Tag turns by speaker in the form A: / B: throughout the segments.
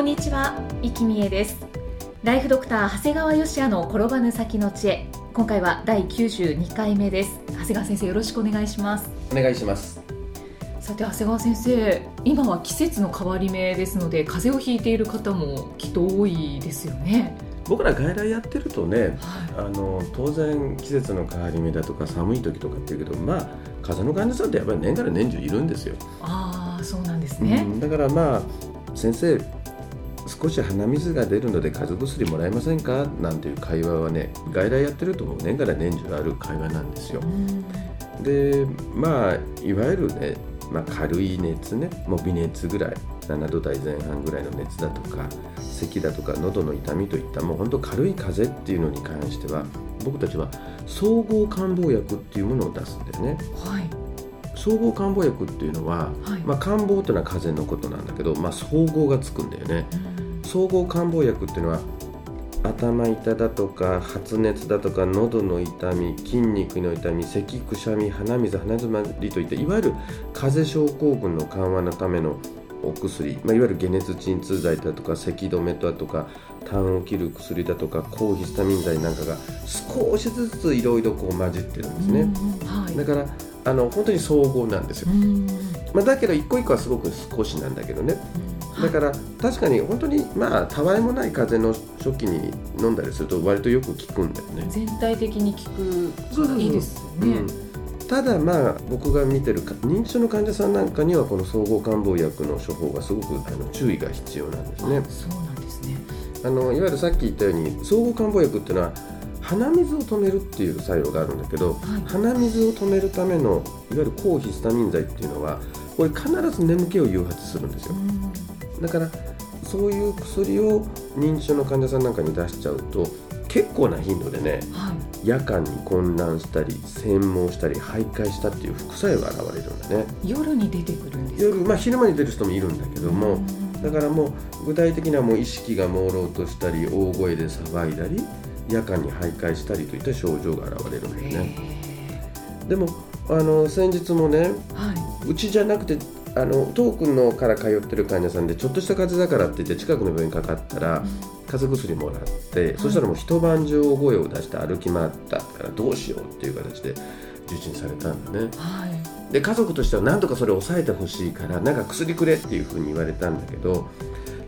A: こんにちは、生きみえです。ライフドクター長谷川芳也の転ばぬ先の知恵。今回は第92回目です。長谷川先生よろしくお願いします。
B: お願いします。
A: さて長谷川先生今は季節の変わり目ですので風邪をひいている方もきっと多いですよね。
B: 僕ら外来やってるとね、
A: はい。
B: あの当然季節の変わり目だとか寒い時とかっていうけどまあ風邪の患者さんってやっぱり年から年中いるんですよ、
A: ああそうなんですね、
B: うんだからまあ先生少し鼻水が出るので風邪薬もらえませんか？なんていう会話はね外来やってるともう年から年中ある会話なんですよ。
A: うん。
B: でまあいわゆるね、まあ、軽い熱ねもう微熱ぐらい7度台前半ぐらいの熱だとか咳だとか喉の痛みといったもう本当軽い風邪っていうのに関しては僕たちは総合漢方薬っていうものを出すんだよね。
A: はい
B: 総合漢方薬っていうのは、
A: はい、
B: まあ、漢方っていうのは風邪のことなんだけど、まあ、総合がつくんだよね。
A: うん。
B: 総合漢方薬っていうのは頭痛だとか発熱だとか喉の痛み筋肉の痛み咳くしゃみ鼻水鼻づまりといったいわゆる風邪症候群の緩和のためのお薬、まあ、いわゆる解熱鎮痛剤だとか咳止めだとか痰を切る薬だとか抗ヒスタミン剤なんかが少しずついろいろこう混じってるんですね、
A: うん。はい。
B: だからあの本当に総合なんですよ、
A: うん。
B: まあ、だけど一個一個はすごく少しなんだけどね。
A: うん。
B: だから確かに本当にまあたわいもない風邪の初期に飲んだりすると割とよく効くんだよね。
A: 全体的に効
B: そうそうそう
A: くいいですよね、
B: うんただまあ僕が見てるか認知症の患者さんなんかにはこの総合漢方薬の処方がすごくあの注意が必要なんですね。
A: あ。そうなんですね。
B: あのいわゆるさっき言ったように総合漢方薬っていうのは鼻水を止めるっていう作用があるんだけど、
A: はい。
B: 鼻水を止めるためのいわゆる抗ヒスタミン剤っていうのはこれ必ず眠気を誘発するんですよ。だからそういう薬を認知症の患者さんなんかに出しちゃうと結構な頻度でね
A: はい。
B: 夜間に混乱したり痙攣したり徘徊したっていう副作用が現れるんだね。
A: 夜に出てくるんですか？
B: 夜、まあ、昼間に出る人もいるんだけども
A: うん。
B: だからもう具体的にはもう意識が朦朧としたり大声で騒いだり夜間に徘徊したりといった症状が現れるんだよね。でもあの先日もね
A: はい。う
B: ちじゃなくてあの遠くのから通ってる患者さんでちょっとした風邪だからって言って近くの病院かかったら風邪薬もらって、そしたらもう一晩中大声を出して歩き回ったからどうしようっていう形で受診されたんだね。
A: はい。
B: で家族としては何とかそれを抑えてほしいからなんか薬くれっていうふうに言われたんだけど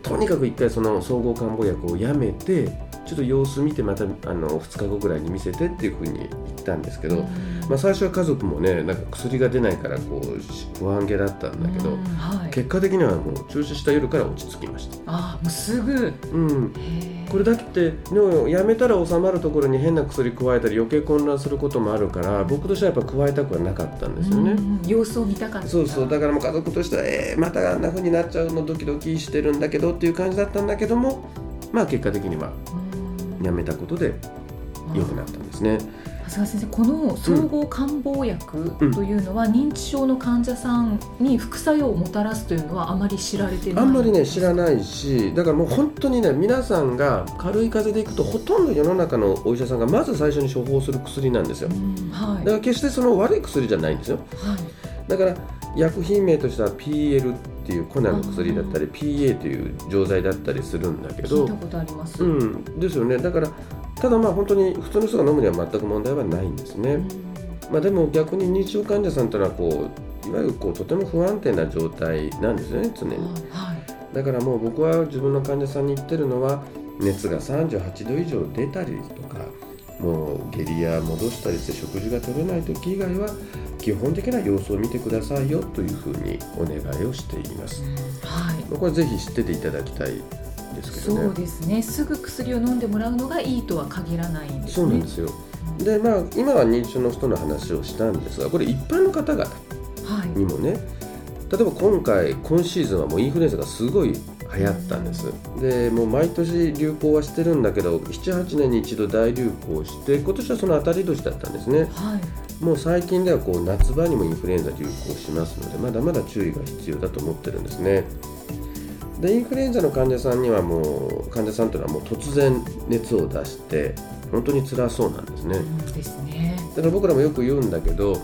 B: とにかく一回その総合漢方薬をやめてちょっと様子見てまたあの2日後ぐらいに見せてっていうふうに言ったんですけど、
A: うん。
B: まあ、最初は家族もねなんか薬が出ないからこうし不安げだったんだけど、
A: うん。はい。
B: 結果的にはもう注射した夜から落ち着きました、
A: あもうすぐ。
B: うん、これだけってでもやめたら収まるところに変な薬加えたり余計混乱することもあるから僕としてはやっぱ加えたくはなかったんですよね、
A: うん様子を見たかった
B: そうそう。だからもう家族としてはえー、またあんな風になっちゃうのドキドキしてるんだけどっていう感じだったんだけどもまあ結果的には
A: うん
B: やめたことで良くなったんですね。
A: 長谷川先生この総合漢方薬というのは、認知症の患者さんに副作用をもたらすというのはあまり知られてない
B: あんまりね知ら
A: い、
B: ないしだからもう本当にね皆さんが軽い風邪でいくとほとんど世の中のお医者さんがまず最初に処方する薬なんですよ。
A: うん。はい。
B: だから決してその悪い薬じゃないんですよ。
A: はい。
B: だから薬品名としては PL っていう粉の薬だったり PA という錠剤だったりするんだけど
A: 聞いたことあります、
B: うん。ですよね。だからただまあ本当に普通の人が飲むには全く問題はないんですね、まあ、でも逆に認知症患者さんというのはこういわゆるこうとても不安定な状態なんですよね常に。
A: はい。
B: だからもう僕は自分の患者さんに言ってるのは熱が38度以上出たりとかもう下痢や戻したりして食事が取れない時以外は基本的な様子を見てくださいよというふうにお願いをしています。
A: はい。
B: これぜひ知ってていただきたいですけどね。
A: そうですね。すぐ薬を飲んでもらうのがいいとは限らないんですね。
B: そうなんですよ。でまあ今は認知症の人の話をしたんですがこれ一般の方々
A: はい
B: にもね例えば今回今シーズンはもうインフルエンザがすごい流行ったんです。でもう毎年流行はしてるんだけど78年に一度大流行して今年はその当たり年だったんですね。
A: はい
B: もう最近ではこう夏場にもインフルエンザ流行しますのでまだまだ注意が必要だと思ってるんですね。でインフルエンザの患者さんにはもう患者さんというのはもう突然熱を出して本当に辛そうなんですね。
A: うんですね。
B: だから僕らもよく言うんだけど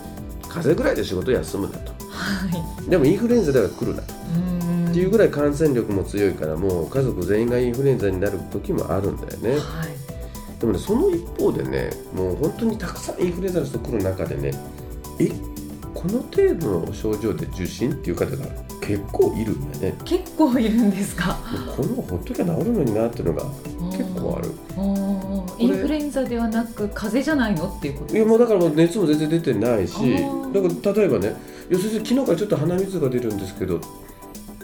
B: 風邪ぐらいで仕事休むなと。
A: はい。
B: でもインフルエンザでは来るなと。
A: うん。
B: っていうぐらい感染力も強いからもう家族全員がインフルエンザになる時もあるんだよね。
A: はい
B: でもねその一方でねもう本当にたくさんインフルエンザの人来る中でねえこの程度の症状で受診っていう方が結構いるんだよね。
A: 結構いるんですか？
B: このほっときゃ治るのになっていうのが結構ある。
A: インフルエンザではなく風邪じゃないのっていうこと
B: いやもうだからもう熱も全然出てないしだから例えばね「いや先生昨日からちょっと鼻水が出るんですけど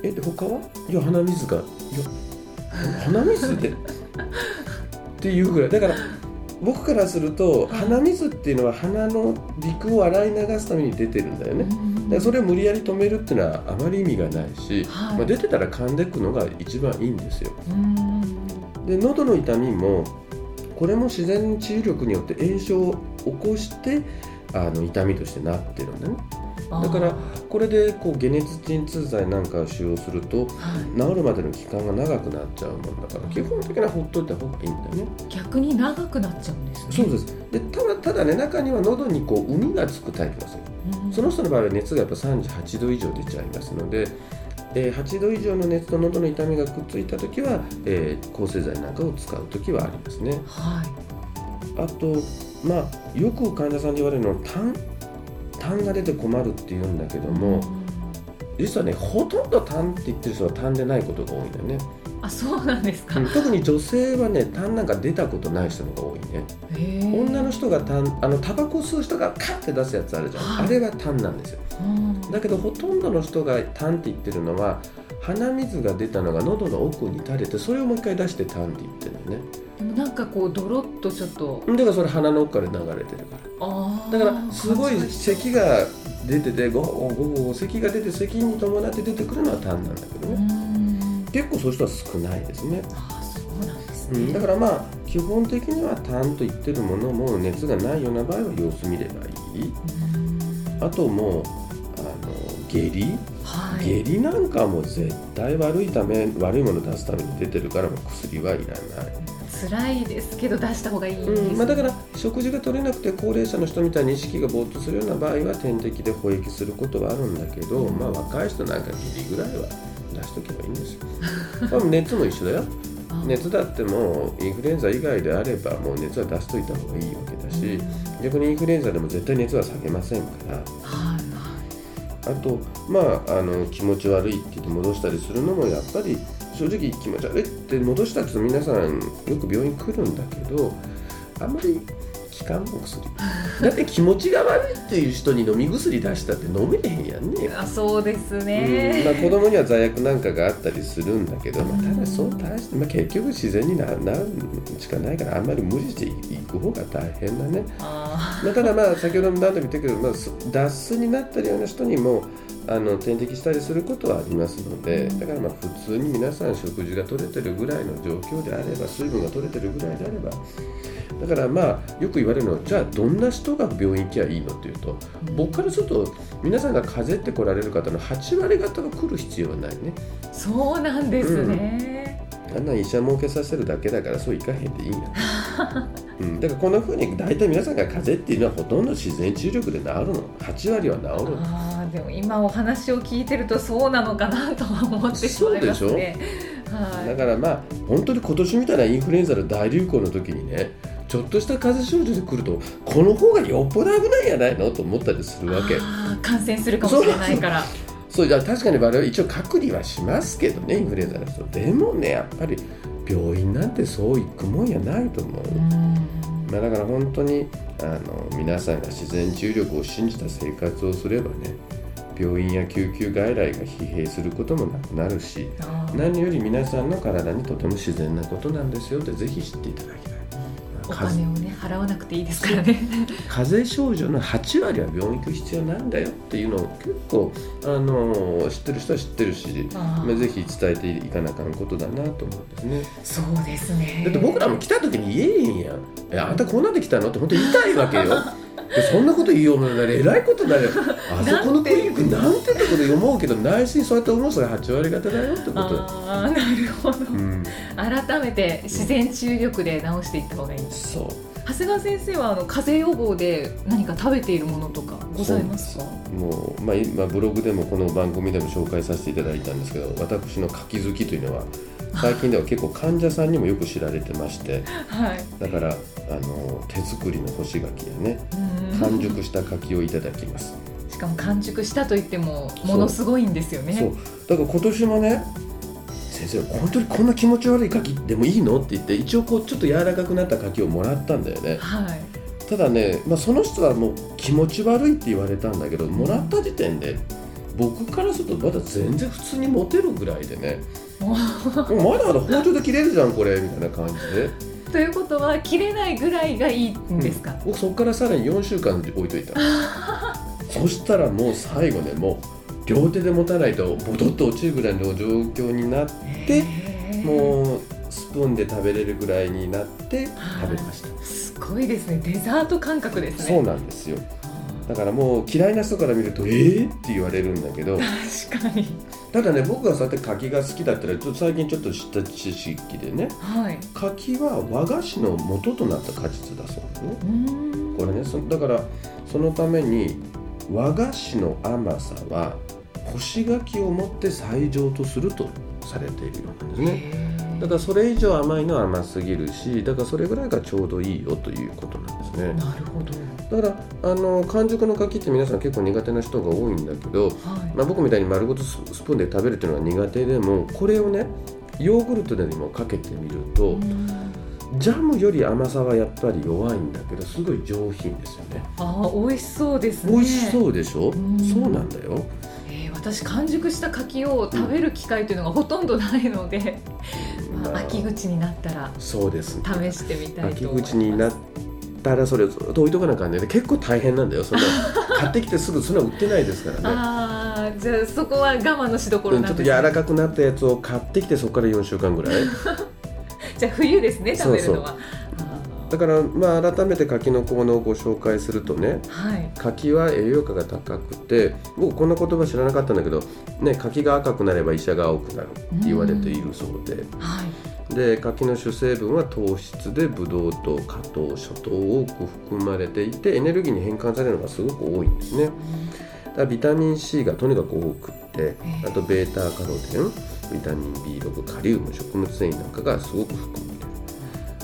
B: えで他は？いや鼻水がいや鼻水でっていうぐらい。だから僕からすると鼻水っていうのは鼻の陸を洗い流すために出てるんだよね。だからそれを無理やり止めるっていうのはあまり意味がないし、
A: はい。
B: まあ、出てたら噛んでくのが一番いいんですよ。
A: うん。
B: で喉の痛みもこれも自然治癒力によって炎症を起こしてあの痛みとしてなってるんだねだからこれでこう解熱鎮痛剤なんかを使用すると
A: はい。
B: 治るまでの期間が長くなっちゃうもんだから基本的にはほっといた方がいいんだよね。
A: 逆に長くなっちゃうんですね。
B: そうです。でただただね中には喉にこう海がつくタイプですよ
A: うん。
B: その人の場合は熱がやっぱ38度以上出ちゃいますので、えー8度以上の熱と喉の痛みがくっついた時は、えー抗生剤なんかを使う時はありますね。
A: はい。
B: あとまあよく患者さんに言われるのは痰痰が出て困るっていうんだけども、実はねほとんど痰って言ってる人は痰でないことが多いんだよね、
A: あそうなんですか、
B: うん特に女性はね痰なんか出たことない人の方が多いね。女の人が痰あのタバコ吸う人がカッて出すやつあるじゃん、
A: はい。
B: あれは痰なんですよ。
A: うん。
B: だけどほとんどの人が痰って言ってるのは鼻水が出たのが喉の奥に垂れてそれをもう一回出して痰って言ってるのね。
A: でもなんかこうドロッとちょっと。
B: だからそれ鼻の奥から流れてるから。だからすごい咳が出ててゴーゴーゴーゴー咳が出て咳に伴って出てくるのは痰なんだけど
A: う
B: ね
A: ん。
B: 結構そういう人は少ないですね、
A: あそうなんですね、
B: うん、だからまあ基本的には痰と言ってるものも熱がないような場合は様子見ればいい。
A: うん。
B: あともうあの下痢
A: はい。
B: 下痢なんかはもう絶対悪いため悪いものを出すために出てるからもう薬はいらない。
A: 辛いですけど出した方がいいです、
B: うんまあ、だから食事が取れなくて高齢者の人みたいに意識がぼーっとするような場合は点滴で保液することはあるんだけど、
A: うん。
B: まあ、若い人なんかギリぐらいは出しとけばいいんですよ。まあ熱も一緒だよ。
A: あ。
B: 熱だってもうインフルエンザ以外であればもう熱は出しといた方がいいわけだし逆にインフルエンザでも絶対熱は下げませんから。
A: はい
B: あとまああの気持ち悪いって言って戻したりするのもやっぱり正直気持ち悪いって戻したって皆さんよく病院来るんだけどあんまり効かんもん薬。だって気持ちが悪いっていう人に飲み薬出したって飲めへんやんね。
A: あそうです
B: うん。まあ、
A: ね、
B: 子供には罪悪なんかがあったりするんだけど、まあ、ただそう大して、まあ、結局自然にななるしかないからあんまり無理していく方が大変だね、
A: あ
B: まあ、ただまあ先ほども何度も言ったけど、まあ、す脱水になってるような人にもあの点滴したりすることはありますのでだからまあ普通に皆さん食事が取れてるぐらいの状況であれば水分が取れてるぐらいであればだからまあよく言われるのはじゃあどんな人が病院行きゃいいのっていうと僕からすると皆さんが風邪って来られる方の8割方が来る必要はないね。
A: そうなんですね、
B: あんなん医者儲けさせるだけだからそういかへんでいいん。や、うん、だからこんな風に大体皆さんが風邪っていうのはほとんど自然治癒力で治るの。8割は治るの。
A: ああでも今お話を聞いてるとそうなのかなとは思ってしまいますね。はい。
B: だからまあ本当に今年みたいなインフルエンザの大流行の時にねちょっとした風邪症状で来るとこの方がよっぽど危ないんやないのと思ったりするわけ。
A: 感染するかもしれないから。
B: そう。いや確かに我々一応隔離はしますけどねインフルエンザの人。でもねやっぱり病院なんてそう行くもんやないと思う、まあ、だから本当にあの皆さんが自然治癒力を信じた生活をすればね病院や救急外来が疲弊することもなくなるし何より皆さんの体にとても自然なことなんですよってぜひ知っていただきたい。
A: お金をね払わなくていいですからね。
B: 風邪症状の8割は病院行く必要なんだよっていうのを結構あの知ってる人は知ってるし
A: あー。
B: まあ、ぜひ伝えていかなあかんことだなと思うんですね。
A: そうですね。
B: だって僕らも来た時に言えへんやん「えあんたこんなんで来たの?」って本当言いたいわけよ。でそんなこと言いようもないえらいことになるよ。あそこのクリニックなんてとこで思うけど内心そうやって思う人が8割方だよってことだ
A: ああなるほど、
B: うん。
A: 改めて自然治癒力で治していった方がいい
B: そう。
A: 長谷川先生はあの風邪予防で何か食べているものとかございますか？
B: もう、まあ、今ブログでもこの番組でも紹介させていただいたんですけど私の柿好きというのは最近では結構患者さんにもよく知られてまして
A: はい。
B: だからあの手作りの干し柿やね。
A: うん。
B: 完熟した柿をいただきます。
A: しかも完熟したといってもものすごいんですよね。
B: そう。だから今年もね先生本当にこんな気持ち悪い柿でもいいのって言って一応こうちょっと柔らかくなった柿をもらったんだよね。
A: はい。
B: ただね、まあ、その人はもう気持ち悪いって言われたんだけどもらった時点で僕からするとまだ全然普通にモテるぐらいでね。
A: も
B: もうまだまだ包丁で切れるじゃんこれみたいな感じで。
A: うということは切れないぐらいがいいんですか、
B: 僕そこからさらに4週間置いといた。そしたらもう最後ねもう両手で持たないとボトッと落ちるぐらいの状況になってもうスプーンで食べれるぐらいになって食べました。
A: すごいですね。デザート感覚ですね。
B: そうなんですよ。だからもう嫌いな人から見ると「えー?」って言われるんだけど。
A: 確かに
B: ただね僕がそうやって柿が好きだったらちょっと最近ちょっと知った知識でね
A: はい。
B: 柿は和菓子の元となった果実だそうですこれねそだからそのために和菓子の甘さは干し柿をもって最上とするとされているようなんですね。だからそれ以上甘いのは甘すぎるしだからそれぐらいがちょうどいいよということなんですね。
A: なるほど
B: だからあの完熟の柿って皆さん結構苦手な人が多いんだけど、
A: はい。
B: まあ、僕みたいに丸ごとススプーンで食べるっていうのが苦手でもこれをねヨーグルトにもかけてみると、
A: うん。
B: ジャムより甘さはやっぱり弱いんだけどすごい上品ですよね。
A: あー美味しそうですね。
B: 美味しそうでしょ、
A: うん。
B: そうなんだよ。
A: えー私完熟した柿を食べる機会というのがほとんどないので、まあ
B: まあ。
A: 秋口になったら
B: そうです。ね
A: 試してみたい
B: 秋
A: と思います。
B: 口になったらそれをずっと置いとかなあかんねで結構大変なんだよ。そんな 買ってきてすぐそんな売ってないですからね。
A: ああじゃあそこは我慢のしどころ
B: うんちょっと柔らかくなったやつを買ってきてそこから4週間ぐらい。
A: じゃあ冬ですね食べるのは。
B: そうだからまあ改めて柿の効能をご紹介するとね
A: はい。
B: 柿は栄養価が高くて僕こんな言葉知らなかったんだけど、ね、柿が赤くなれば医者が青くなるって言われているそうで、
A: はい
B: で柿の主成分は糖質でブドウ糖果糖諸糖多く含まれていてエネルギーに変換されるのがすごく多いんですね。だからビタミン C がとにかく多くってあとベータカロテンビタミン B6 カリウム食物繊維なんかがすごく含まれてる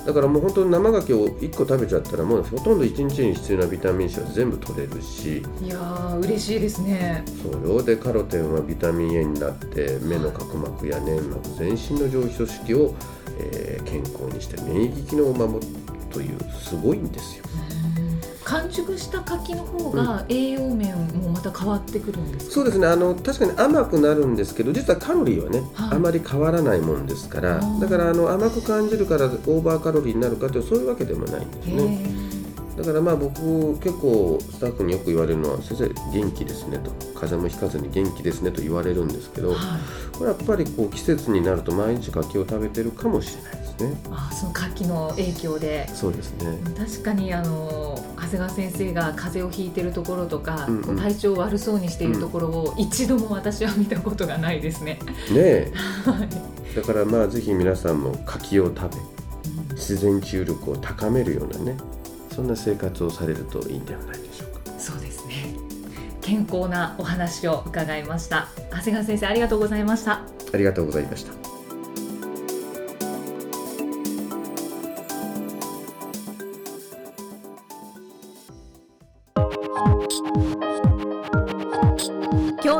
B: だからもう本当に生牡蠣を1個食べちゃったらもうほとんど1日に必要なビタミン C は全部取れるし。
A: いやー嬉しいですね。
B: そうよ。でカロテンはビタミン A になって目の角膜や粘膜全身の上皮組織を、えー健康にして免疫機能を守るというすごいんですよ
A: 完熟した柿の方が栄養面もまた変わってくるんですか、
B: そうですね。あの確かに甘くなるんですけど実はカロリーはね、
A: はい。
B: あまり変わらないもんですからだからあの甘く感じるからオーバーカロリーになるかというそういうわけでもないんです
A: へ
B: ね。
A: ー
B: だからまあ僕結構スタッフによく言われるのは先生元気ですねと。風邪もひかずに元気ですねと言われるんですけど
A: はい。
B: これやっぱりこう季節になると毎日柿を食べてるかもしれないね。
A: あーその柿の影響で。
B: そうですね。
A: 確かにあの長谷川先生が風邪をひいてるところとか、
B: うんうん。
A: 体調悪そうにしているところを一度も私は見たことがないですね。
B: ねえ。
A: はい。
B: だからまあぜひ皆さんも柿を食べ自然治癒力を高めるようなねそんな生活をされるといいんではないでしょうか。
A: そうですね。健康なお話を伺いました。長谷川先生ありがとうございました。
B: ありがとうございました